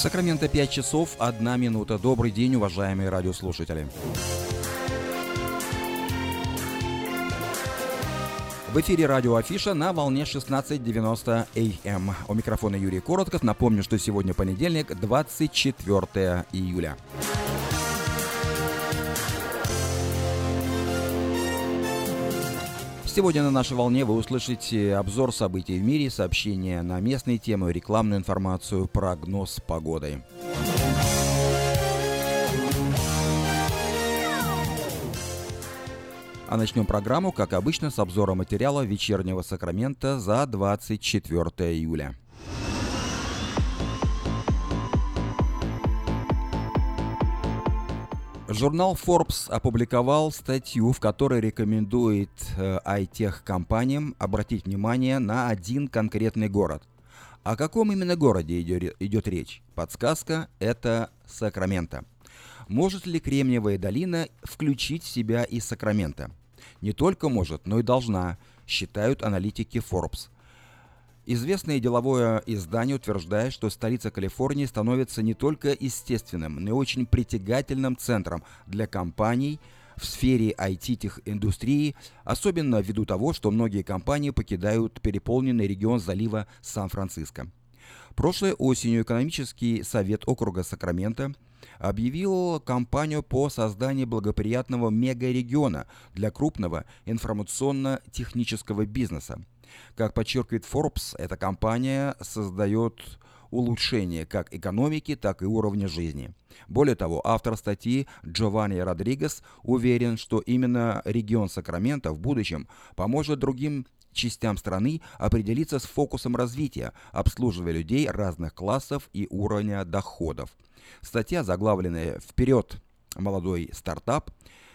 Сакраменто 5 часов 1 минута. Добрый день, уважаемые радиослушатели. В эфире радио Афиша на волне 16.90 АМ. Эм. У микрофона Юрий Коротков. Напомню, что сегодня понедельник, 24 июля. Сегодня на нашей волне вы услышите обзор событий в мире, сообщения на местные темы, рекламную информацию, прогноз погоды. А начнем программу, как обычно, с обзора материала вечернего Сакрамента за 24 июля. Журнал Forbes опубликовал статью, в которой рекомендует э, IT-компаниям обратить внимание на один конкретный город. О каком именно городе идет речь? Подсказка – это Сакраменто. Может ли Кремниевая долина включить в себя и Сакраменто? Не только может, но и должна, считают аналитики Forbes – Известное деловое издание утверждает, что столица Калифорнии становится не только естественным, но и очень притягательным центром для компаний в сфере IT-индустрии, особенно ввиду того, что многие компании покидают переполненный регион залива Сан-Франциско. Прошлой осенью экономический совет округа Сакраменто объявил кампанию по созданию благоприятного мегарегиона для крупного информационно-технического бизнеса – как подчеркивает Forbes, эта компания создает улучшение как экономики, так и уровня жизни. Более того, автор статьи Джованни Родригес уверен, что именно регион Сакрамента в будущем поможет другим частям страны определиться с фокусом развития, обслуживая людей разных классов и уровня доходов. Статья, заглавленная «Вперед! Молодой стартап»,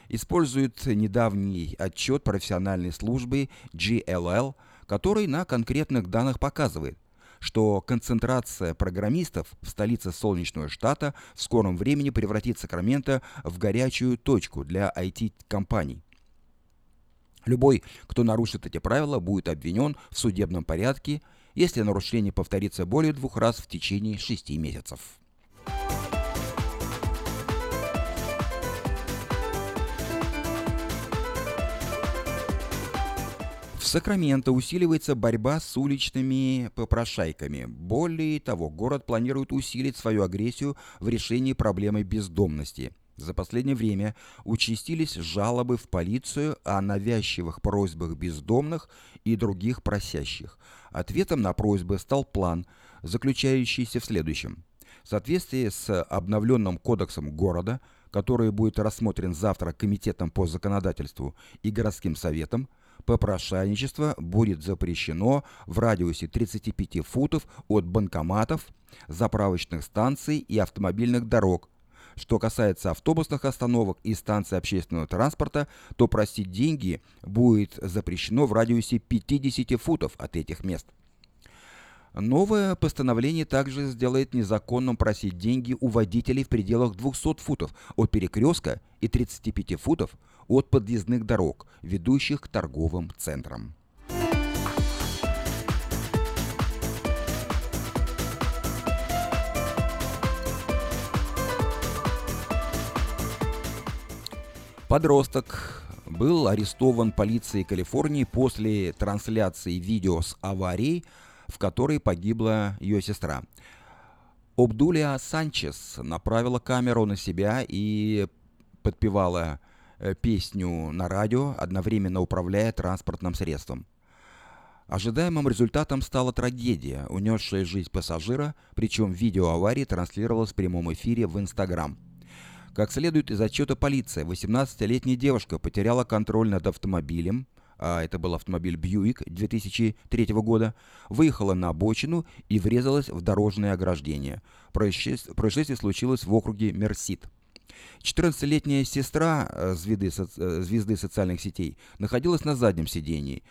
использует недавний отчет профессиональной службы GLL – который на конкретных данных показывает, что концентрация программистов в столице солнечного штата в скором времени превратит Сакраменто в горячую точку для IT-компаний. Любой, кто нарушит эти правила, будет обвинен в судебном порядке, если нарушение повторится более двух раз в течение шести месяцев. В Сакраменто усиливается борьба с уличными попрошайками. Более того, город планирует усилить свою агрессию в решении проблемы бездомности. За последнее время участились жалобы в полицию о навязчивых просьбах бездомных и других просящих. Ответом на просьбы стал план, заключающийся в следующем. В соответствии с обновленным кодексом города, который будет рассмотрен завтра Комитетом по законодательству и городским советом, попрошайничество будет запрещено в радиусе 35 футов от банкоматов, заправочных станций и автомобильных дорог. Что касается автобусных остановок и станций общественного транспорта, то просить деньги будет запрещено в радиусе 50 футов от этих мест. Новое постановление также сделает незаконным просить деньги у водителей в пределах 200 футов от перекрестка и 35 футов от подъездных дорог, ведущих к торговым центрам. Подросток был арестован полицией Калифорнии после трансляции видео с аварией, в которой погибла ее сестра. Обдулия Санчес направила камеру на себя и подпевала э, песню на радио, одновременно управляя транспортным средством. Ожидаемым результатом стала трагедия, унесшая жизнь пассажира, причем видео аварии транслировалось в прямом эфире в Инстаграм. Как следует из отчета полиции, 18-летняя девушка потеряла контроль над автомобилем, а это был автомобиль Бьюик 2003 года, выехала на обочину и врезалась в дорожное ограждение. Происшествие, случилось в округе Мерсит. 14-летняя сестра э, звезды, э, звезды социальных сетей находилась на заднем сидении,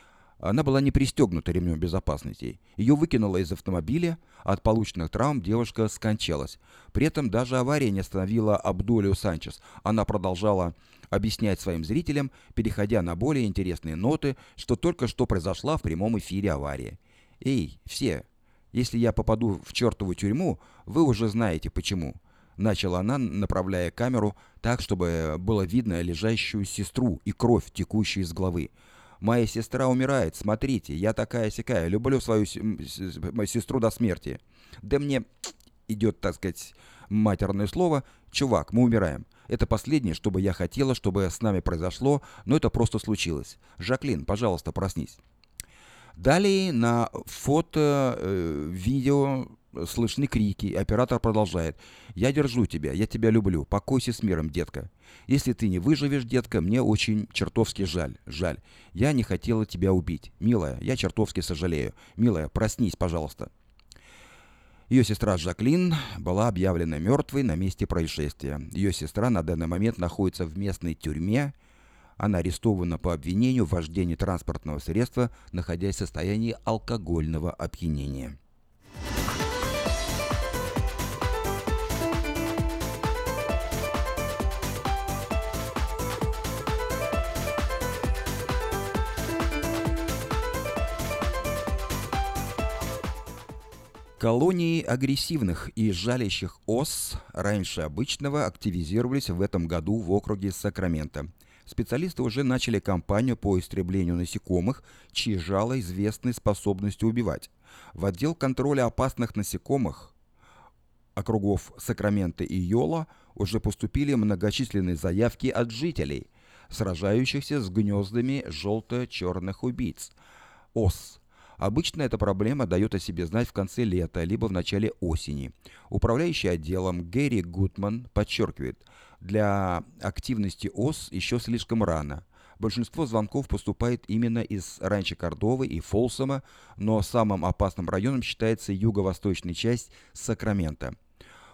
она была не пристегнута ремнем безопасности. Ее выкинуло из автомобиля, от полученных травм девушка скончалась. При этом даже авария не остановила Абдулию Санчес. Она продолжала объяснять своим зрителям, переходя на более интересные ноты, что только что произошла в прямом эфире авария. «Эй, все, Если я попаду в чертову тюрьму, вы уже знаете почему. Начала она, направляя камеру так, чтобы было видно лежащую сестру и кровь, текущую из головы. «Моя сестра умирает, смотрите, я такая-сякая, люблю свою сестру до смерти». «Да мне идет, так сказать, матерное слово. Чувак, мы умираем. Это последнее, что бы я хотела, чтобы с нами произошло, но это просто случилось. Жаклин, пожалуйста, проснись». Далее на фото, э, видео слышны крики, оператор продолжает. «Я держу тебя, я тебя люблю, покойся с миром, детка. Если ты не выживешь, детка, мне очень чертовски жаль, жаль. Я не хотела тебя убить. Милая, я чертовски сожалею. Милая, проснись, пожалуйста». Ее сестра Жаклин была объявлена мертвой на месте происшествия. Ее сестра на данный момент находится в местной тюрьме. Она арестована по обвинению в вождении транспортного средства, находясь в состоянии алкогольного опьянения. Колонии агрессивных и жалящих ос раньше обычного активизировались в этом году в округе Сакраменто. Специалисты уже начали кампанию по истреблению насекомых, чьи жало известны способностью убивать. В отдел контроля опасных насекомых округов Сакраменто и Йола уже поступили многочисленные заявки от жителей, сражающихся с гнездами желто-черных убийц. ОС Обычно эта проблема дает о себе знать в конце лета, либо в начале осени. Управляющий отделом Гэри Гутман подчеркивает, для активности ОС еще слишком рано. Большинство звонков поступает именно из ранчо Кордовы и Фолсома, но самым опасным районом считается юго-восточная часть Сакрамента.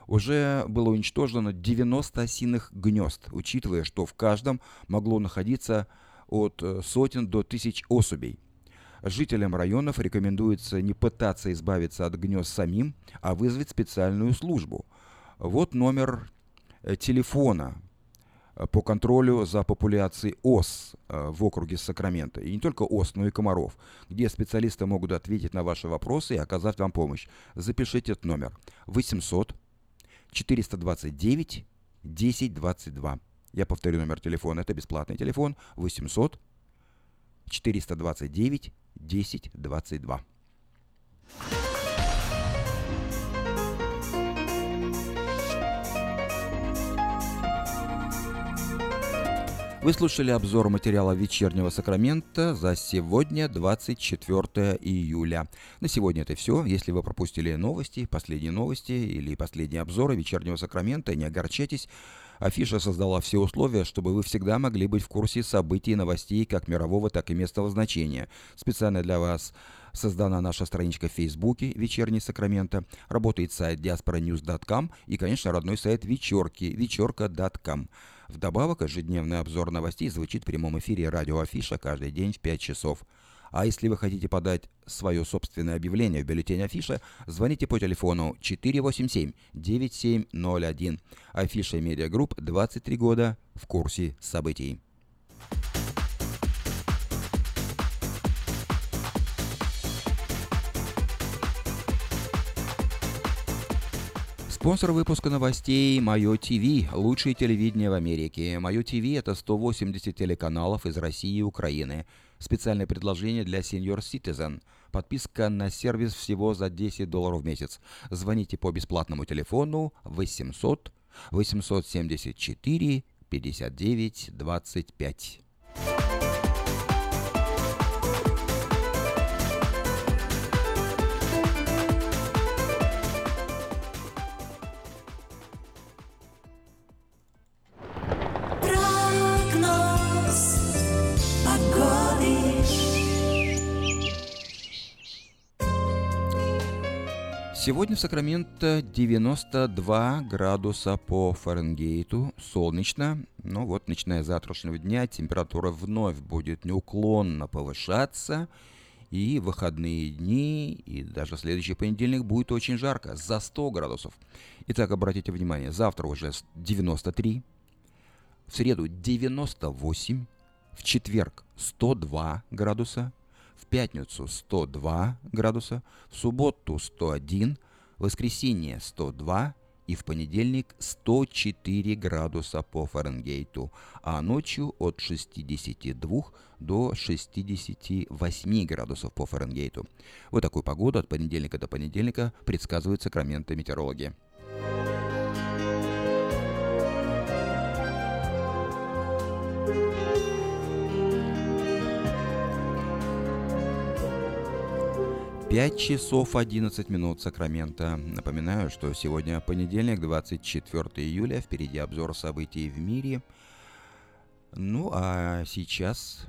Уже было уничтожено 90 осиных гнезд, учитывая, что в каждом могло находиться от э, сотен до тысяч особей. Жителям районов рекомендуется не пытаться избавиться от гнезд самим, а вызвать специальную службу. Вот номер э, телефона э, по контролю за популяцией ос э, в округе Сакрамента. И не только ос, но и комаров, где специалисты могут ответить на ваши вопросы и оказать вам помощь. Запишите этот номер. 800 429 1022. Я повторю номер телефона. Это бесплатный телефон. 800 429 1022. Вы слушали обзор материала «Вечернего Сакрамента» за сегодня, 24 июля. На сегодня это все. Если вы пропустили новости, последние новости или последние обзоры «Вечернего Сакрамента», не огорчайтесь. Афиша создала все условия, чтобы вы всегда могли быть в курсе событий и новостей как мирового, так и местного значения. Специально для вас создана наша страничка в Фейсбуке «Вечерний Сакрамента», работает сайт diasporanews.com и, конечно, родной сайт вечерки вечерка.com. Вдобавок, ежедневный обзор новостей звучит в прямом эфире радио Афиша каждый день в 5 часов. А если вы хотите подать свое собственное объявление в бюллетень Афиша, звоните по телефону 487-9701. Афиша Медиагрупп 23 года в курсе событий. Спонсор выпуска новостей Мое ТВ, лучшее телевидение в Америке. Мое ТВ это 180 телеканалов из России и Украины. Специальное предложение для Senior Citizen. Подписка на сервис всего за 10 долларов в месяц. Звоните по бесплатному телефону 800 874 59 25. Сегодня в Сакраменто 92 градуса по Фаренгейту, солнечно. Но вот, начиная с завтрашнего дня, температура вновь будет неуклонно повышаться. И выходные дни, и даже следующий понедельник будет очень жарко, за 100 градусов. Итак, обратите внимание, завтра уже 93, в среду 98, в четверг 102 градуса, пятницу 102 градуса, в субботу 101, в воскресенье 102 и в понедельник 104 градуса по Фаренгейту, а ночью от 62 до 68 градусов по Фаренгейту. Вот такую погоду от понедельника до понедельника предсказывают сакраменты метеорологи. Пять часов 11 минут Сакрамента. Напоминаю, что сегодня понедельник, 24 июля. Впереди обзор событий в мире. Ну а сейчас...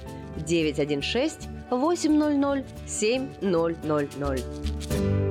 916 800 7000.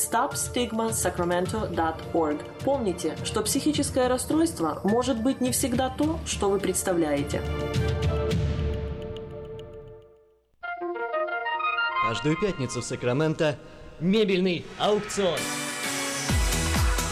stopstigmasacramento.org. Помните, что психическое расстройство может быть не всегда то, что вы представляете. Каждую пятницу в Сакраменто мебельный аукцион.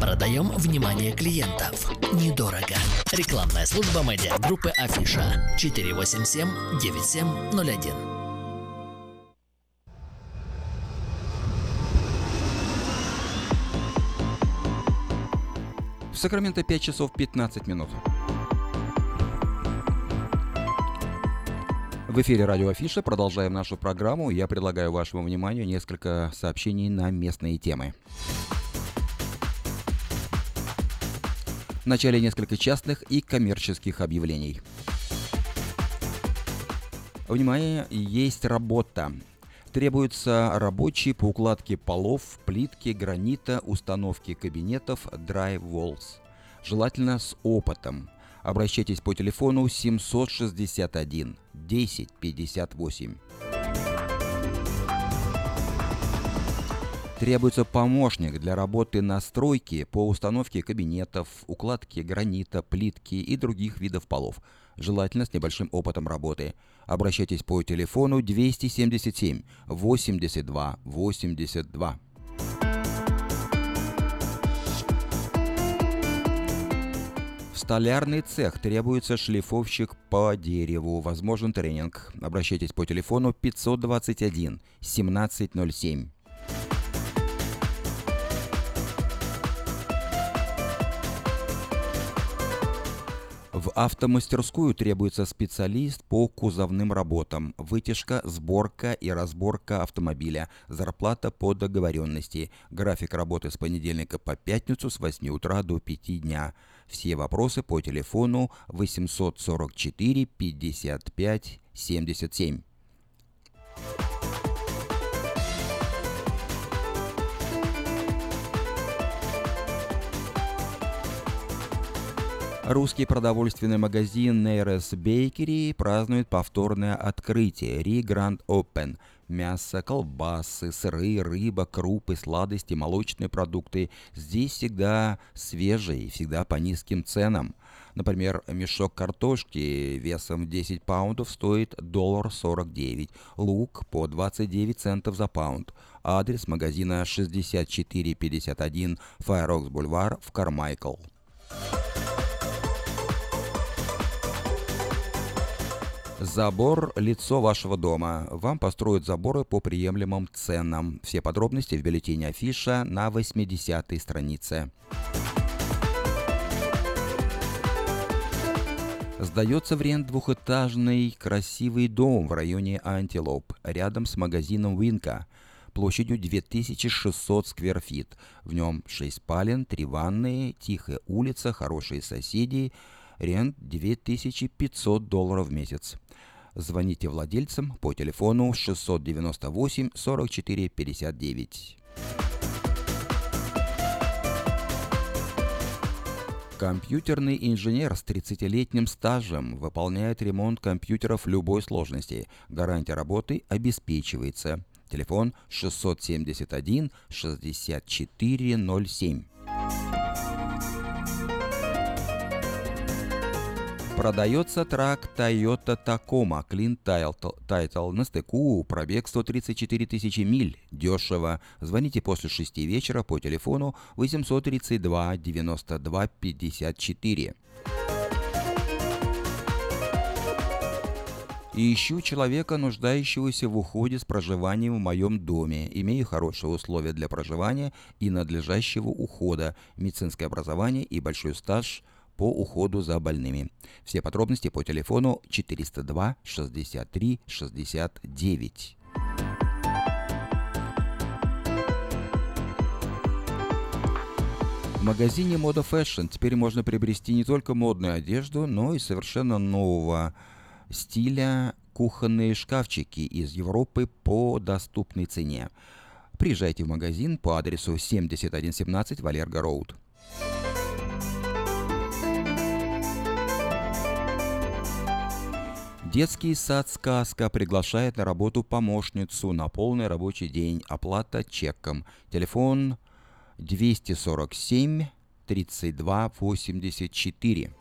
Продаем внимание клиентов. Недорого. Рекламная служба медиагруппы Афиша 487-9701. В Сакраменто 5 часов 15 минут. В эфире радио Афиша. Продолжаем нашу программу. Я предлагаю вашему вниманию несколько сообщений на местные темы. Начале несколько частных и коммерческих объявлений. Внимание, есть работа. Требуются рабочие по укладке полов, плитки, гранита, установке кабинетов, Walls. Желательно с опытом. Обращайтесь по телефону 761 1058. Требуется помощник для работы на стройке по установке кабинетов, укладке гранита, плитки и других видов полов. Желательно с небольшим опытом работы. Обращайтесь по телефону 277 82 82. В столярный цех требуется шлифовщик по дереву. Возможен тренинг. Обращайтесь по телефону 521 1707. В автомастерскую требуется специалист по кузовным работам, вытяжка, сборка и разборка автомобиля, зарплата по договоренности, график работы с понедельника по пятницу с 8 утра до 5 дня. Все вопросы по телефону 844 55 77. Русский продовольственный магазин Нейрес Бейкери празднует повторное открытие Ри Гранд Open. Мясо, колбасы, сыры, рыба, крупы, сладости, молочные продукты. Здесь всегда свежие, всегда по низким ценам. Например, мешок картошки весом 10 паундов стоит доллар 49, лук по 29 центов за паунд. Адрес магазина 6451 Файрокс Бульвар в Кармайкл. Забор – лицо вашего дома. Вам построят заборы по приемлемым ценам. Все подробности в бюллетене афиша на 80-й странице. Сдается в рент двухэтажный красивый дом в районе Антилоп, рядом с магазином Винка, площадью 2600 скверфит. В нем 6 спален, 3 ванные, тихая улица, хорошие соседи, рент 2500 долларов в месяц. Звоните владельцам по телефону 698 44 59. Компьютерный инженер с 30-летним стажем выполняет ремонт компьютеров любой сложности. Гарантия работы обеспечивается. Телефон 671 6407. Продается трак Toyota Tacoma Clean Title на стыку, пробег 134 тысячи миль, дешево. Звоните после 6 вечера по телефону 832 92 54. И ищу человека, нуждающегося в уходе с проживанием в моем доме. Имею хорошие условия для проживания и надлежащего ухода, медицинское образование и большой стаж – по уходу за больными. Все подробности по телефону 402 63 69. В магазине Moda Fashion теперь можно приобрести не только модную одежду, но и совершенно нового стиля кухонные шкафчики из Европы по доступной цене. Приезжайте в магазин по адресу 7117 Валерго Роуд. Детский сад «Сказка» приглашает на работу помощницу на полный рабочий день. Оплата чеком. Телефон 247 32 84.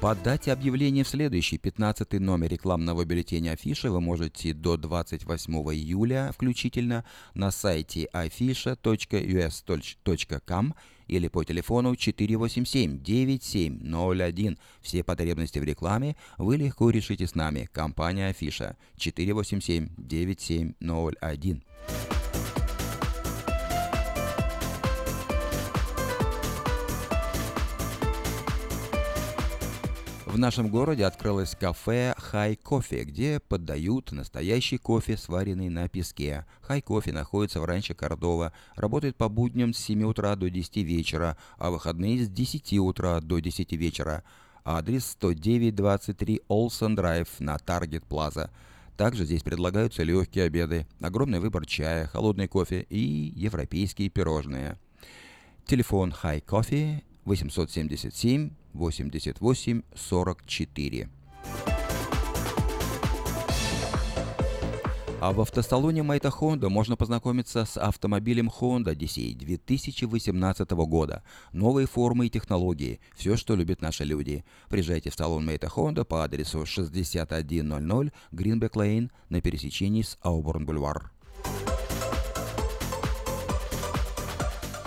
Подать объявление в следующий 15 номер рекламного бюллетеня Афиши вы можете до 28 июля включительно на сайте afisha.us.com или по телефону 487-9701. Все потребности в рекламе вы легко решите с нами. Компания Афиша 487-9701. В нашем городе открылось кафе «Хай Кофе», где подают настоящий кофе, сваренный на песке. «Хай Кофе» находится в ранчо Кордова, работает по будням с 7 утра до 10 вечера, а выходные с 10 утра до 10 вечера. Адрес 10923 Олсен Драйв на Таргет Плаза. Также здесь предлагаются легкие обеды, огромный выбор чая, холодный кофе и европейские пирожные. Телефон High Coffee 877 88 44. А в автосалоне Мэйта Honda можно познакомиться с автомобилем Honda Odyssey 2018 года. Новые формы и технологии. Все, что любят наши люди. Приезжайте в салон Мэйта Honda по адресу 6100 Greenback Lane на пересечении с Ауборн Бульвар.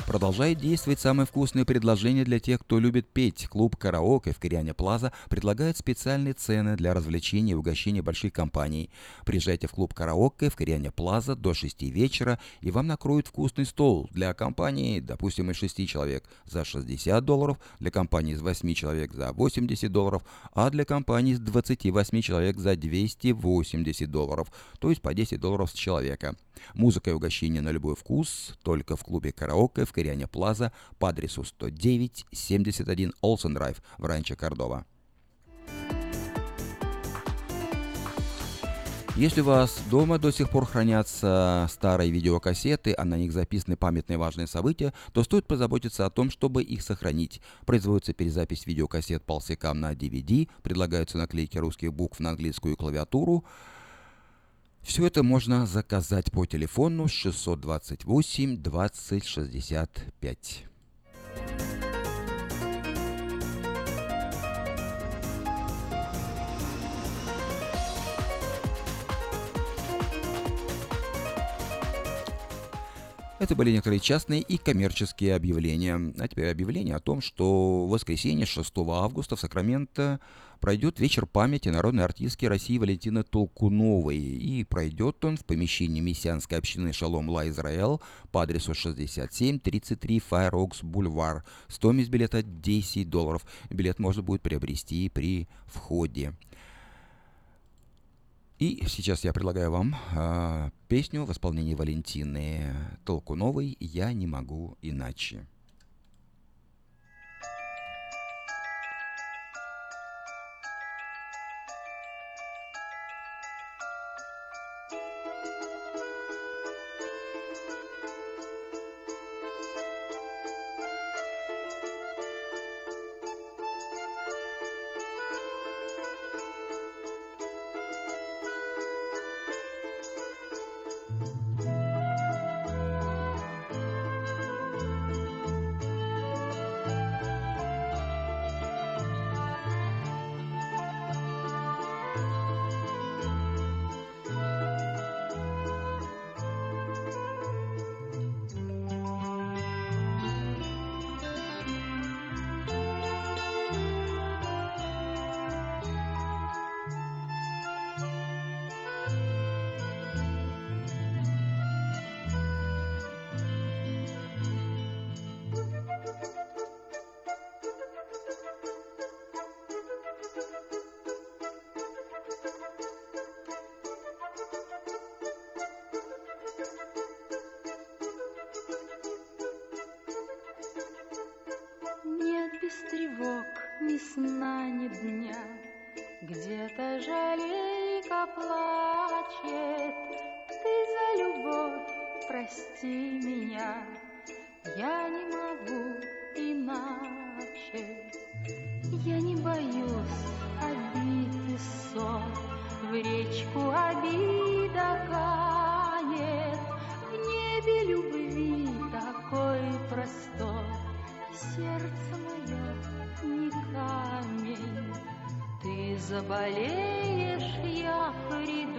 Продолжает действовать самое вкусное предложение для тех, кто любит петь. Клуб «Караоке» в Кориане Плаза предлагает специальные цены для развлечения и угощения больших компаний. Приезжайте в клуб «Караоке» в Кориане Плаза до 6 вечера, и вам накроют вкусный стол для компании, допустим, из 6 человек за 60 долларов, для компании из 8 человек за 80 долларов, а для компании из 28 человек за 280 долларов, то есть по 10 долларов с человека. Музыка и угощение на любой вкус только в клубе «Караоке» в Кориане Плаза по адресу 109-71 Олсен Драйв в Ранчо Кордова. Если у вас дома до сих пор хранятся старые видеокассеты, а на них записаны памятные важные события, то стоит позаботиться о том, чтобы их сохранить. Производится перезапись видеокассет полсекам на DVD, предлагаются наклейки русских букв на английскую клавиатуру. Все это можно заказать по телефону 628 20 65. Это были некоторые частные и коммерческие объявления. А теперь объявление о том, что в воскресенье 6 августа в Сакраменто пройдет вечер памяти народной артистки России Валентины Толкуновой. И пройдет он в помещении мессианской общины Шалом Ла Израэл по адресу 6733 Fire Oaks Бульвар. Стоимость билета 10 долларов. Билет можно будет приобрести при входе. И сейчас я предлагаю вам э, песню в исполнении Валентины Толкуновой «Я не могу иначе». Я не боюсь обид и ссор, в речку обида канет, в небе любви такой простор, сердце камень. Ты заболеешь, я приду,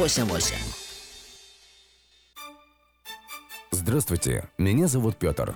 88. Здравствуйте, меня зовут Петр.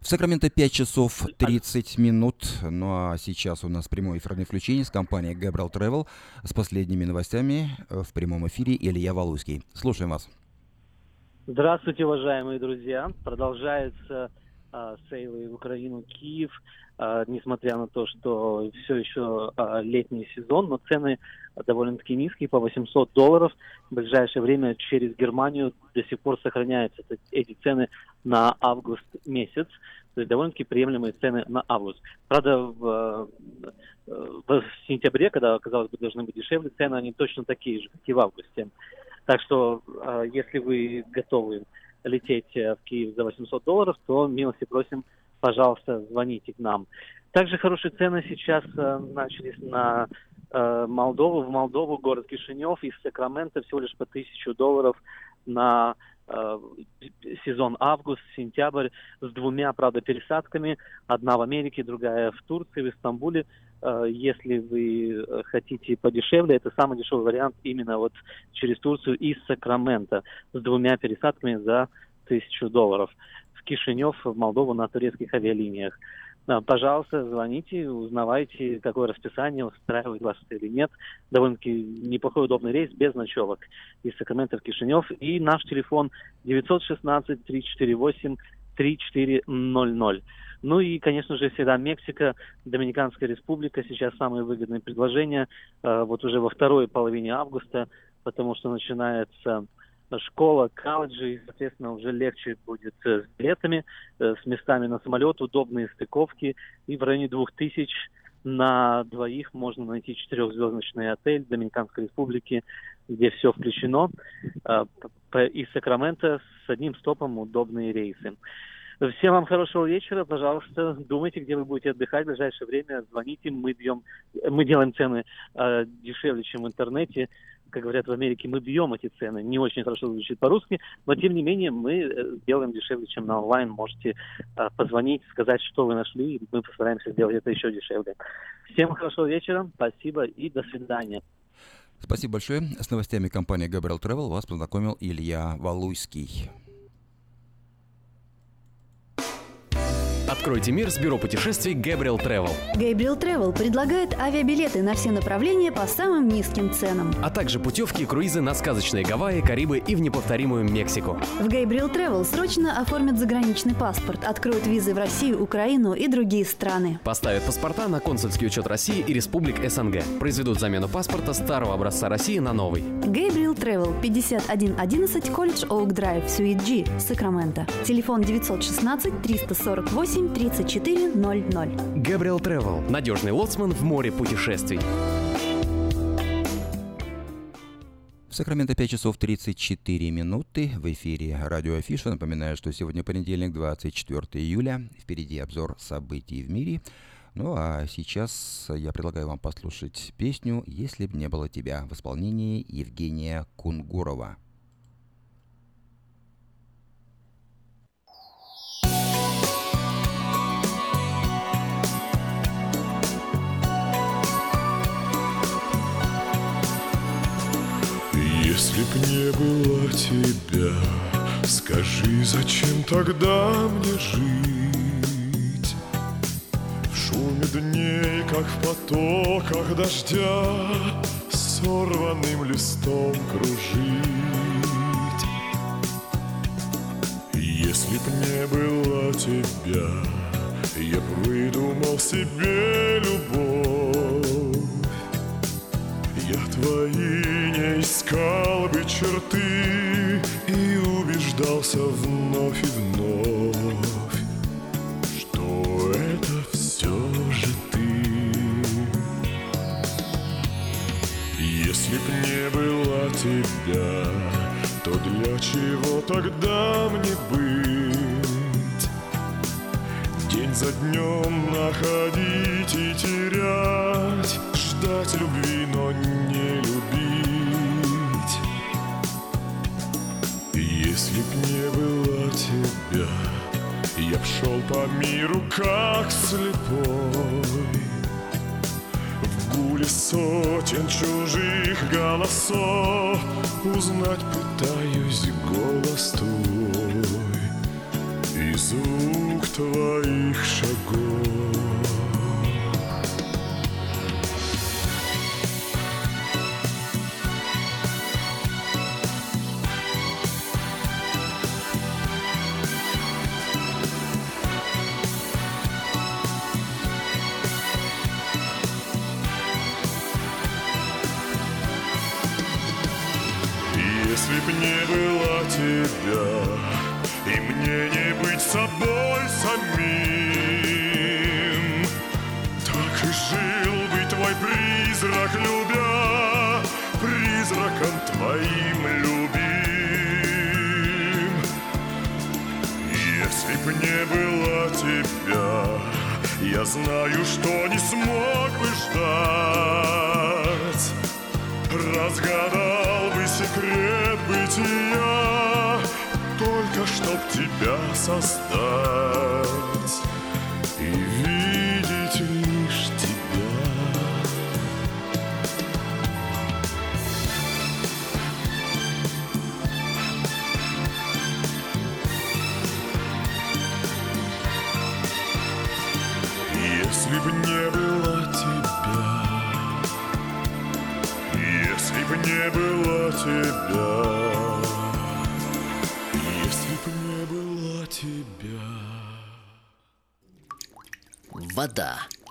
В Сакраменто 5 часов 30 минут. Ну а сейчас у нас прямое эфирное включение с компанией Gabriel Travel с последними новостями э, в прямом эфире Илья Валуйский. Слушаем вас. Здравствуйте, уважаемые друзья. Продолжается а, сейлы в Украину, Киев, а, несмотря на то, что все еще а, летний сезон, но цены довольно-таки низкие, по 800 долларов. В ближайшее время через Германию до сих пор сохраняются эти цены на август месяц. То есть довольно-таки приемлемые цены на август. Правда, в, в сентябре, когда, казалось бы, должны быть дешевле, цены они точно такие же, как и в августе. Так что, если вы готовы лететь э, в Киев за 800 долларов, то милости просим, пожалуйста, звоните к нам. Также хорошие цены сейчас э, начались на э, Молдову. В Молдову город Кишинев из Сакрамента всего лишь по 1000 долларов на э, сезон август-сентябрь с двумя, правда, пересадками. Одна в Америке, другая в Турции, в Истамбуле. Э, если вы э, хотите подешевле, это самый дешевый вариант именно вот через Турцию из Сакрамента с двумя пересадками за тысячу долларов. В Кишинев, в Молдову на турецких авиалиниях. Пожалуйста, звоните, узнавайте, какое расписание устраивает вас или нет. Довольно-таки неплохой удобный рейс без ночевок из Сакрамента в Кишинев. И наш телефон 916 348 3400. Ну и, конечно же, всегда Мексика, Доминиканская республика. Сейчас самые выгодные предложения. Э, вот уже во второй половине августа, потому что начинается школа, колледжи, и, соответственно, уже легче будет э, с билетами, э, с местами на самолет, удобные стыковки. И в районе двух тысяч на двоих можно найти четырехзвездочный отель Доминиканской республики, где все включено. Из Сакрамента с одним стопом удобные рейсы. Всем вам хорошего вечера. Пожалуйста, думайте, где вы будете отдыхать в ближайшее время. Звоните, мы бьем, мы делаем цены э, дешевле, чем в интернете. Как говорят в Америке, мы бьем эти цены. Не очень хорошо звучит по-русски, но тем не менее мы э, делаем дешевле, чем на онлайн. Можете э, позвонить, сказать, что вы нашли, и мы постараемся сделать это еще дешевле. Всем хорошего вечера, спасибо и до свидания. Спасибо большое. С новостями компании Gabriel Travel вас познакомил Илья Валуйский. Откройте мир с бюро путешествий Gabriel Travel. Gabriel Travel предлагает авиабилеты на все направления по самым низким ценам. А также путевки и круизы на сказочные Гавайи, Карибы и в неповторимую Мексику. В Gabriel Travel срочно оформят заграничный паспорт, откроют визы в Россию, Украину и другие страны. Поставят паспорта на консульский учет России и республик СНГ. Произведут замену паспорта старого образца России на новый. Gabriel Travel 5111 Колледж Оук Драйв, Суит G, Сакраменто. Телефон 916 348 8 34 00. Габриэл Travel. Надежный лоцман в море путешествий. В Сакраменто 5 часов 34 минуты. В эфире радио Афиша. Напоминаю, что сегодня понедельник, 24 июля. Впереди обзор событий в мире. Ну а сейчас я предлагаю вам послушать песню «Если б не было тебя» в исполнении Евгения Кунгурова. Если б не было тебя, скажи, зачем тогда мне жить? В шуме дней, как в потоках дождя, Сорванным листом кружить. Если б не было тебя, я б выдумал себе любовь. Я твои не искал бы черты И убеждался вновь и вновь Что это все же ты Если б не было тебя То для чего тогда мне быть? День за днем находить и терять Ждать любви, но не Если б не было тебя. Я б шел по миру, как слепой. В гуле сотен чужих голосов. Узнать пытаюсь голос твой. И звук твоих шагов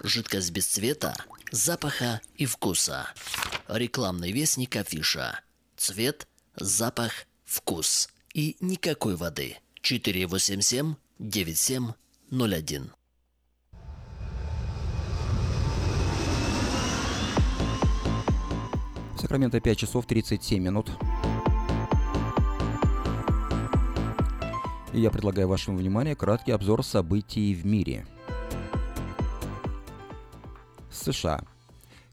Жидкость без цвета, запаха и вкуса. Рекламный вестник афиша. Цвет, запах, вкус. И никакой воды. 487 9701. Сакраменто 5 часов 37 минут. И я предлагаю вашему вниманию краткий обзор событий в мире. США.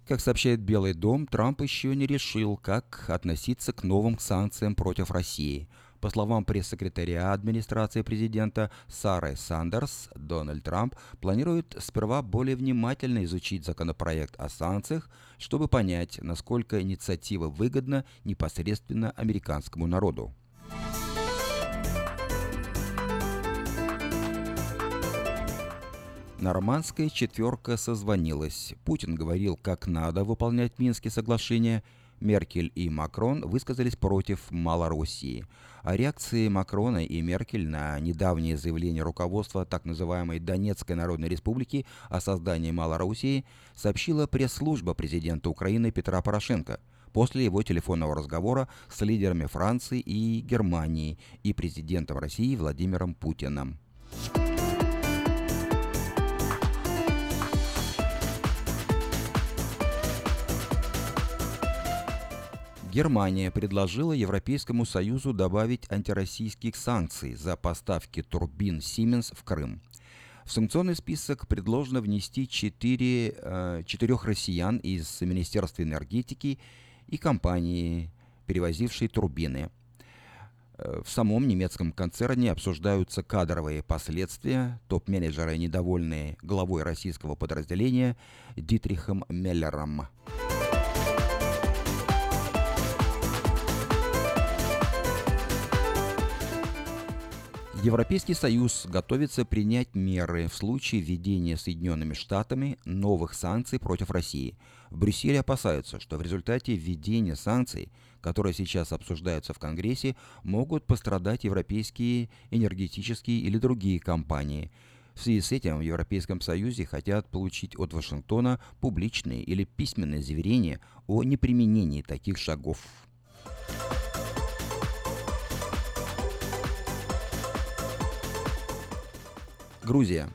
Как сообщает Белый дом, Трамп еще не решил, как относиться к новым санкциям против России. По словам пресс-секретаря администрации президента Сары Сандерс, Дональд Трамп планирует сперва более внимательно изучить законопроект о санкциях, чтобы понять, насколько инициатива выгодна непосредственно американскому народу. Нормандская четверка созвонилась. Путин говорил, как надо выполнять Минские соглашения. Меркель и Макрон высказались против Малороссии. О реакции Макрона и Меркель на недавнее заявление руководства так называемой Донецкой Народной Республики о создании Малороссии сообщила пресс-служба президента Украины Петра Порошенко после его телефонного разговора с лидерами Франции и Германии и президентом России Владимиром Путиным. Германия предложила Европейскому Союзу добавить антироссийских санкций за поставки турбин Siemens в Крым. В санкционный список предложено внести э, четырех россиян из Министерства энергетики и компании, перевозившей турбины. Э, В самом немецком концерне обсуждаются кадровые последствия. Топ-менеджеры недовольны главой российского подразделения Дитрихом Меллером. Европейский Союз готовится принять меры в случае введения Соединенными Штатами новых санкций против России. В Брюсселе опасаются, что в результате введения санкций, которые сейчас обсуждаются в Конгрессе, могут пострадать европейские энергетические или другие компании. В связи с этим в Европейском Союзе хотят получить от Вашингтона публичные или письменные заверения о неприменении таких шагов. Грузия.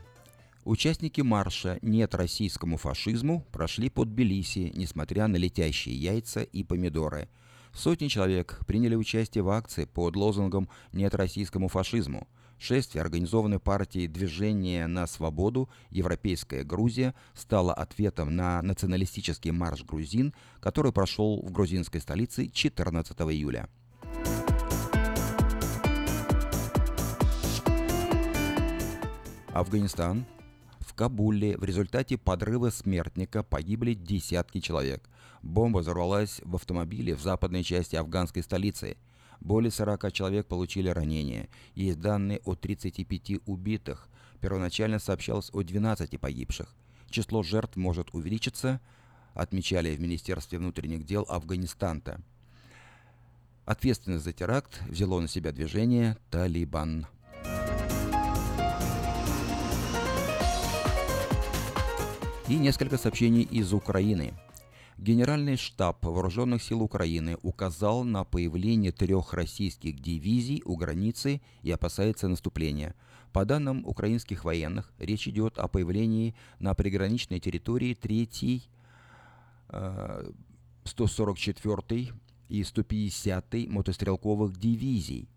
Участники марша «Нет российскому фашизму» прошли под Тбилиси, несмотря на летящие яйца и помидоры. Сотни человек приняли участие в акции под лозунгом «Нет российскому фашизму». Шествие организованной партией «Движение на свободу. Европейская Грузия» стало ответом на националистический марш грузин, который прошел в грузинской столице 14 июля. Афганистан. В Кабуле в результате подрыва смертника погибли десятки человек. Бомба взорвалась в автомобиле в западной части афганской столицы. Более 40 человек получили ранения. Есть данные о 35 убитых. Первоначально сообщалось о 12 погибших. Число жертв может увеличиться, отмечали в Министерстве внутренних дел Афганистана. Ответственность за теракт взяло на себя движение «Талибан». И несколько сообщений из Украины. Генеральный штаб Вооруженных сил Украины указал на появление трех российских дивизий у границы и опасается наступления. По данным украинских военных, речь идет о появлении на приграничной территории 3-й, 144-й и 150-й мотострелковых дивизий.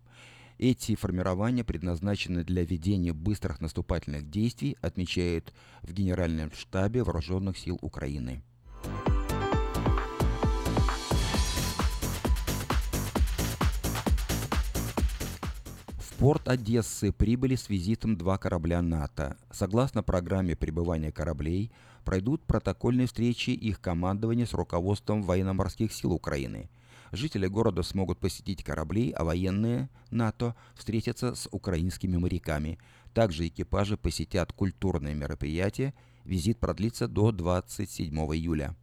Эти формирования предназначены для ведения быстрых наступательных действий, отмечает в Генеральном штабе Вооруженных сил Украины. Порт Одессы прибыли с визитом два корабля НАТО. Согласно программе пребывания кораблей, пройдут протокольные встречи их командования с руководством военно-морских сил Украины. Жители города смогут посетить корабли, а военные НАТО встретятся с украинскими моряками. Также экипажи посетят культурные мероприятия. Визит продлится до 27 июля.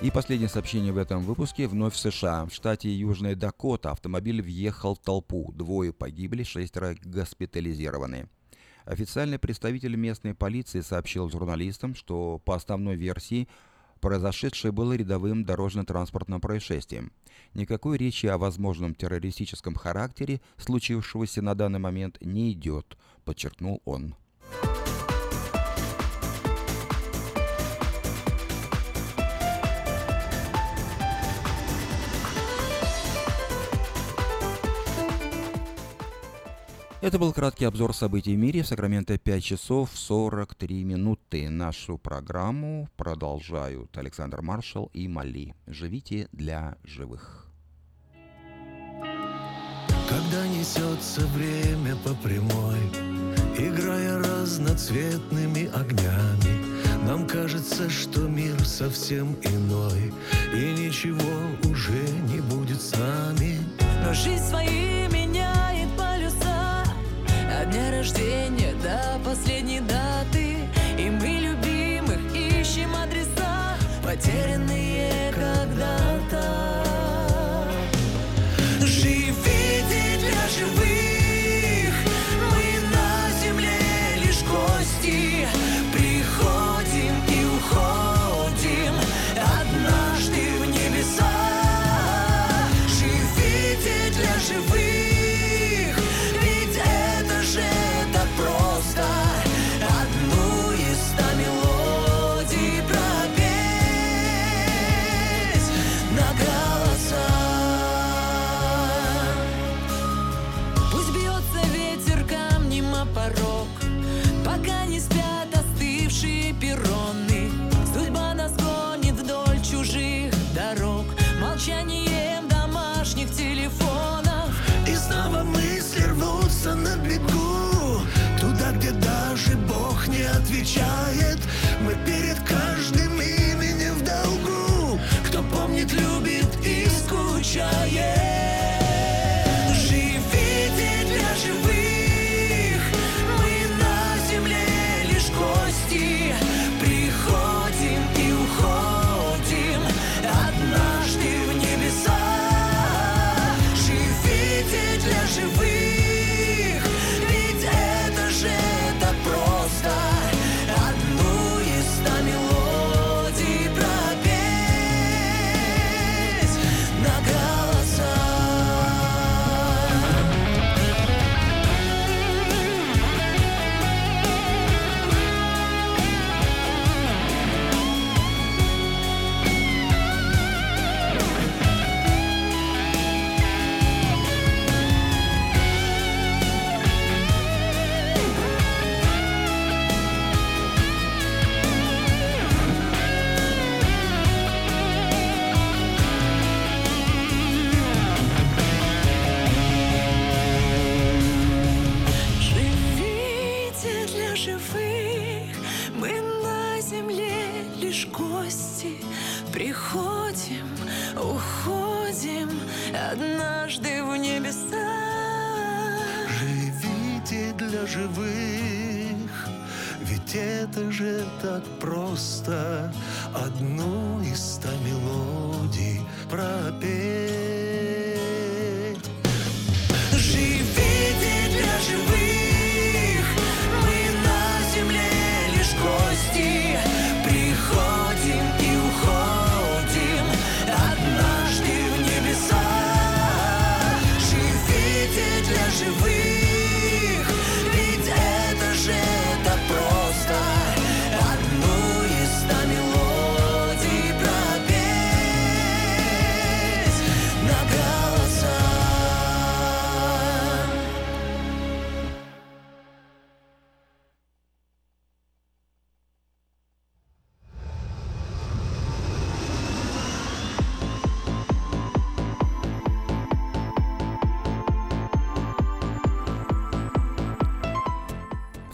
И последнее сообщение в этом выпуске. Вновь в США. В штате Южная Дакота автомобиль въехал в толпу. Двое погибли, шестеро госпитализированы. Официальный представитель местной полиции сообщил журналистам, что по основной версии произошедшее было рядовым дорожно-транспортным происшествием. Никакой речи о возможном террористическом характере случившегося на данный момент не идет, подчеркнул он. Это был краткий обзор событий в мире. В Сакраменто 5 часов 43 минуты. Нашу программу продолжают Александр Маршал и Мали. Живите для живых. Когда несется время по прямой, играя разноцветными огнями, нам кажется, что мир совсем иной, и ничего уже не будет с нами. Но жизнь От дня рождения до последней даты. И мы любимых ищем адреса Потерянные отвечает. Мы перед каждым именем в долгу. Кто помнит, любит и скучает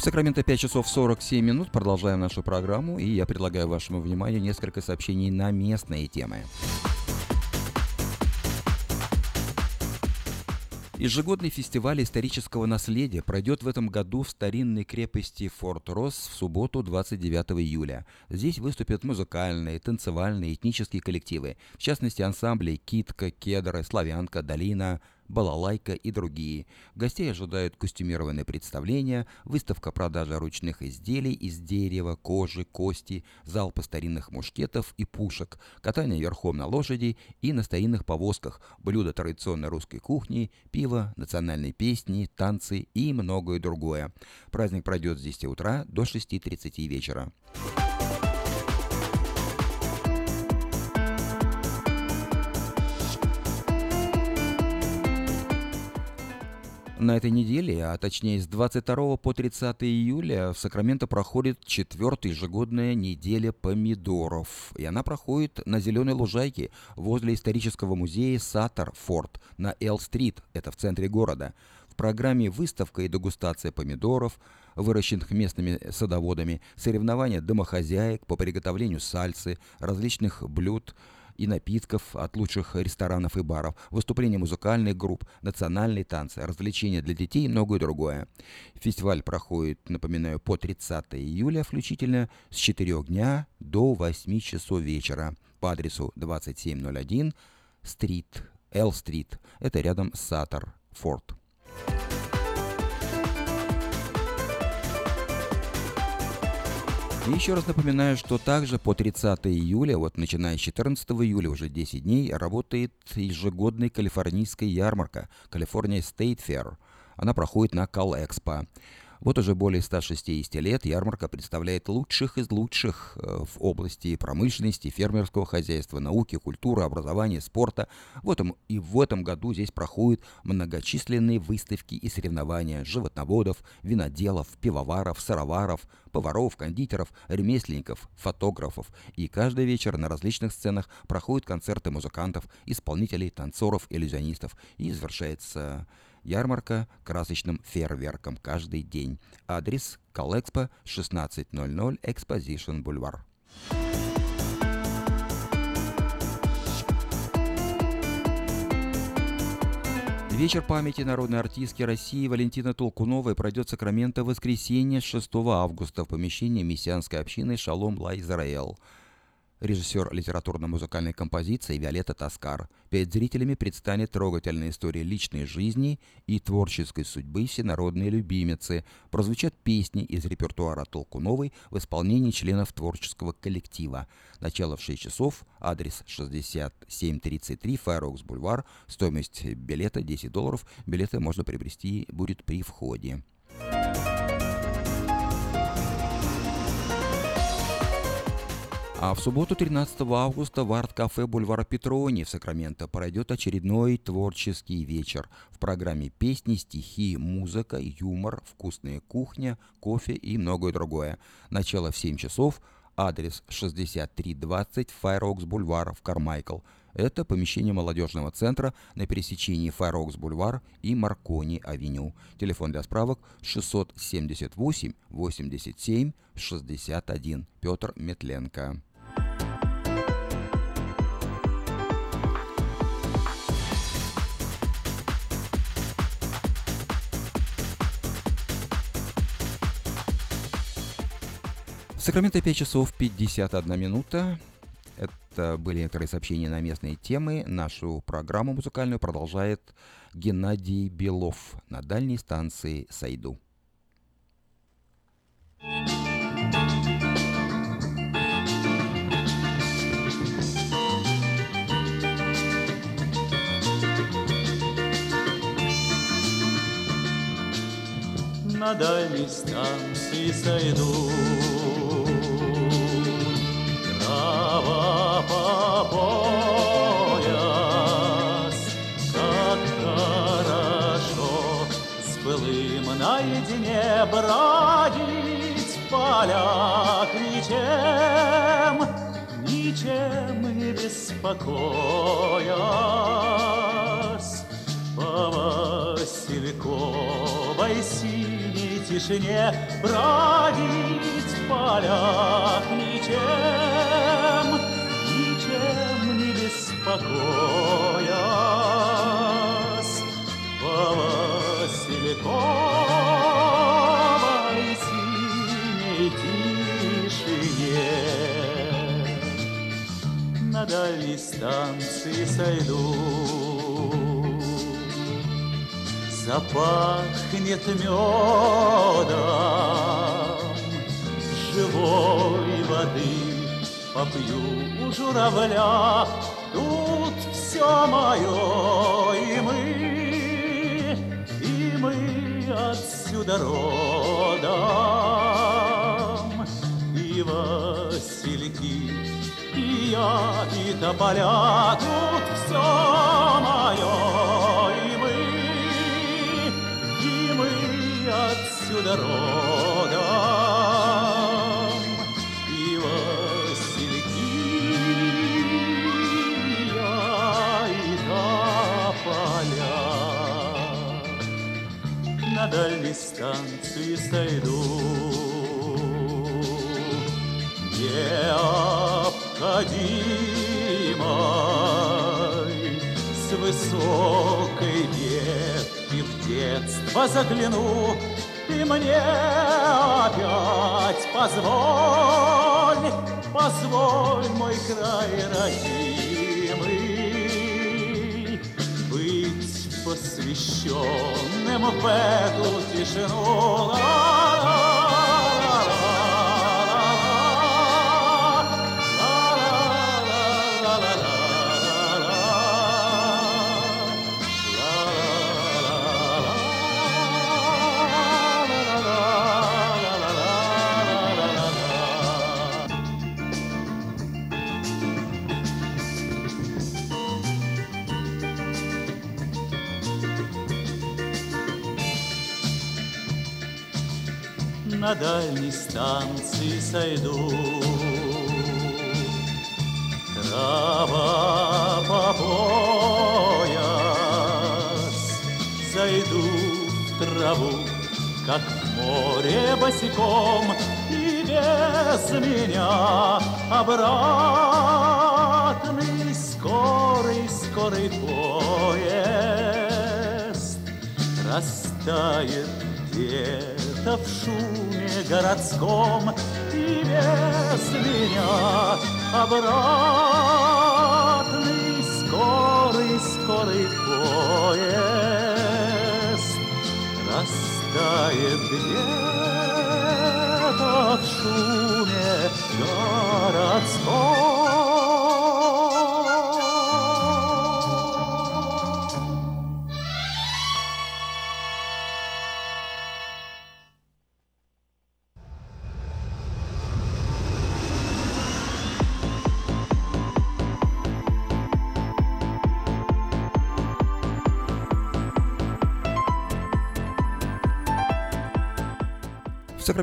Сакраменто 5 часов 47 минут. Продолжаем нашу программу. И я предлагаю вашему вниманию несколько сообщений на местные темы. Ежегодный фестиваль исторического наследия пройдет в этом году в старинной крепости Форт Росс в субботу 29 июля. Здесь выступят музыкальные, танцевальные, этнические коллективы, в частности ансамбли «Китка», «Кедры», «Славянка», «Долина», балалайка и другие. Гостей ожидают костюмированные представления, выставка продажи ручных изделий из дерева, кожи, кости, залпы старинных мушкетов и пушек, катание верхом на лошади и на старинных повозках, блюда традиционной русской кухни, пиво, национальные песни, танцы и многое другое. Праздник пройдет с 10 утра до 6.30 вечера. На этой неделе, а точнее с 22 по 30 июля в Сакраменто проходит четвертая ежегодная неделя помидоров. И она проходит на Зеленой лужайке возле исторического музея Саттер Форт на Эл-стрит, это в центре города. В программе выставка и дегустация помидоров, выращенных местными садоводами, соревнования домохозяек по приготовлению сальсы, различных блюд – и напитков от лучших ресторанов и баров, выступления музыкальных групп, национальные танцы, развлечения для детей и многое другое. Фестиваль проходит, напоминаю, по 30 июля включительно с 4 дня до 8 часов вечера по адресу 2701 Стрит, Л-стрит. Это рядом с Саттер, Форт. И еще раз напоминаю, что также по 30 июля, вот начиная с 14 июля, уже 10 дней, работает ежегодная калифорнийская ярмарка California State Fair. Она проходит на Кал-Экспо. Вот уже более 160 лет ярмарка представляет лучших из лучших э, в области промышленности, фермерского хозяйства, науки, культуры, образования, спорта. В этом, и в этом году здесь проходят многочисленные выставки и соревнования животноводов, виноделов, пивоваров, сыроваров, поваров, кондитеров, ремесленников, фотографов. И каждый вечер на различных сценах проходят концерты музыкантов, исполнителей, танцоров, иллюзионистов. И завершается Ярмарка красочным фейерверком каждый день. Адрес Колэкспо 1600 Exposition Бульвар. Вечер памяти народной артистки России Валентины Толкуновой пройдет в Сакраменто в воскресенье 6 августа в помещении мессианской общины Шалом Ла Израэл режиссер литературно-музыкальной композиции Виолетта Таскар. Перед зрителями предстанет трогательная история личной жизни и творческой судьбы всенародной любимицы. Прозвучат песни из репертуара Толкуновой в исполнении членов творческого коллектива. Начало в 6 часов, адрес 6733 Файрокс Бульвар, стоимость билета 10 долларов. Билеты можно приобрести будет при входе. А в субботу 13 августа в арт-кафе бульвара Петрони в Сакраменто пройдет очередной творческий вечер. В программе песни, стихи, музыка, юмор, вкусная кухня, кофе и многое другое. Начало в 7 часов, адрес 6320 Fair Oaks Бульвар в Кармайкл. Это помещение молодежного центра на пересечении Fair Oaks Бульвар и Маркони Авеню. Телефон для справок 678 87 61. Петр Метленко. Сакраменто 5 часов 51 минута. Это были некоторые сообщения на местные темы. Нашу программу музыкальную продолжает Геннадий Белов на дальней станции Сайду. На дальней станции сойду пояс. Как хорошо с былым наедине бродить в полях Ничем, ничем не беспокоясь По Васильковой синей тишине бродить в полях ничем не беспокоясь по Васильковой синей тишине. На дальней станции сойду запахнет медом живой воды попью у журавля все мое и мы и мы отсюда родом. И васильки и я и тополя тут все мое и мы и мы отсюда родом, дальней станции сойду, необходимой с высокой ветки в детство загляну, и мне опять позволь, позволь мой край родимый быть посвященным в эту тишину. Дальней станции сойду. Трава по пояс, зайду в траву, как в море босиком, и без меня обратный скорый, скорый поезд растает где-то в шуме городском и без меня обратный скорый, скорый поезд растает где-то в шуме городском.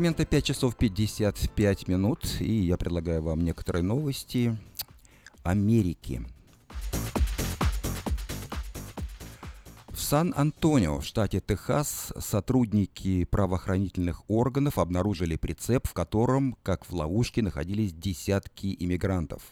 Сакраменто 5 часов 55 минут, и я предлагаю вам некоторые новости Америки. В Сан-Антонио, в штате Техас, сотрудники правоохранительных органов обнаружили прицеп, в котором, как в ловушке, находились десятки иммигрантов.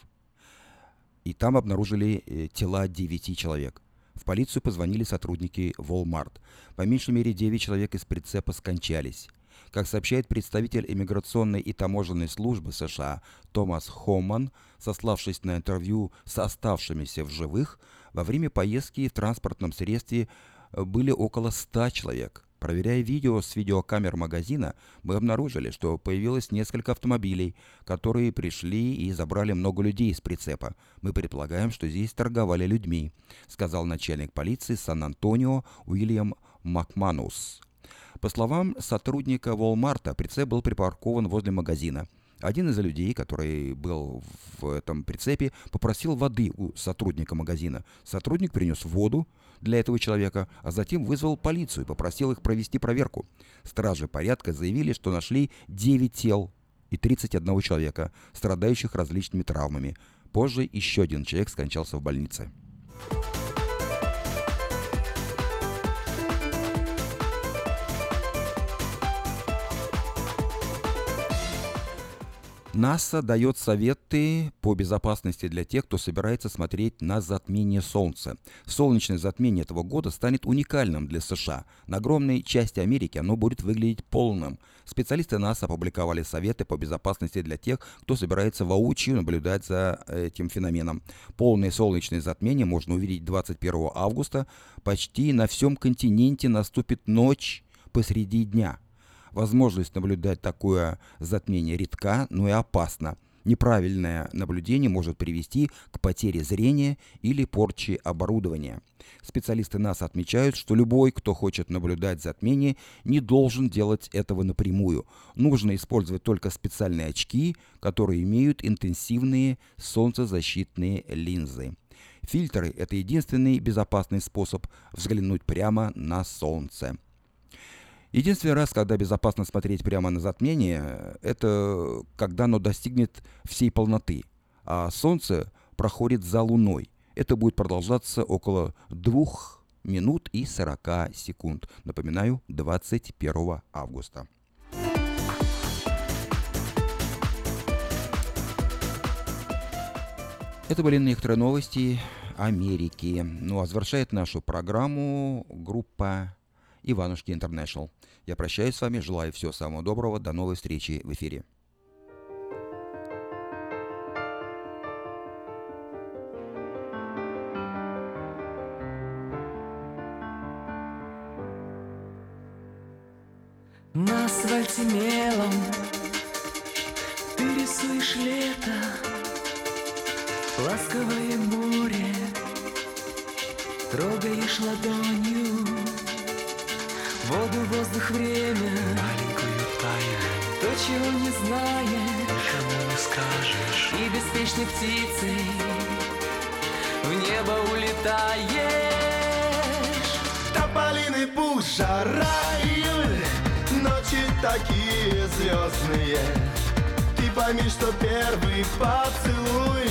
И там обнаружили э, тела 9 человек. В полицию позвонили сотрудники Walmart. По меньшей мере 9 человек из прицепа скончались. Как сообщает представитель иммиграционной и таможенной службы США Томас Хоман, сославшись на интервью с оставшимися в живых, во время поездки в транспортном средстве э, были около 100 человек. Проверяя видео с видеокамер магазина, мы обнаружили, что появилось несколько автомобилей, которые пришли и забрали много людей из прицепа. Мы предполагаем, что здесь торговали людьми, сказал начальник полиции Сан-Антонио Уильям Макманус. По словам сотрудника Walmart, прицеп был припаркован возле магазина. Один из людей, который был в этом прицепе, попросил воды у сотрудника магазина. Сотрудник принес воду для этого человека, а затем вызвал полицию и попросил их провести проверку. Стражи порядка заявили, что нашли 9 тел и 31 человека, страдающих различными травмами. Позже еще один человек скончался в больнице. НАСА дает советы по безопасности для тех, кто собирается смотреть на затмение Солнца. Солнечное затмение этого года станет уникальным для США. На огромной части Америки оно будет выглядеть полным. Специалисты НАСА опубликовали советы по безопасности для тех, кто собирается воочию наблюдать за этим феноменом. Полное солнечное затмение можно увидеть 21 августа. Почти на всем континенте наступит ночь посреди дня – Возможность наблюдать такое затмение редка, но и опасна. Неправильное наблюдение может привести к потере зрения или порче оборудования. Специалисты НАСА отмечают, что любой, кто хочет наблюдать затмение, не должен делать этого напрямую. Нужно использовать только специальные очки, которые имеют интенсивные солнцезащитные линзы. Фильтры – это единственный безопасный способ взглянуть прямо на Солнце. Единственный раз, когда безопасно смотреть прямо на затмение, это когда оно достигнет всей полноты, а Солнце проходит за Луной. Это будет продолжаться около двух минут и 40 секунд. Напоминаю, 21 августа. Это были некоторые новости Америки. Ну а завершает нашу программу группа Иванушки Интернешнл. Я прощаюсь с вами, желаю всего самого доброго, до новой встречи в эфире. На асфальте мелом Ты рисуешь лето Ласковое море Трогаешь ладонью Воду, воздух, время. Маленькую тайну То, чего не знаешь. Никому не скажешь. И беспечной птицей В небо улетаешь. Тополиный пусть, жара, июль Ночи такие звездные. Ты пойми, что первый поцелуй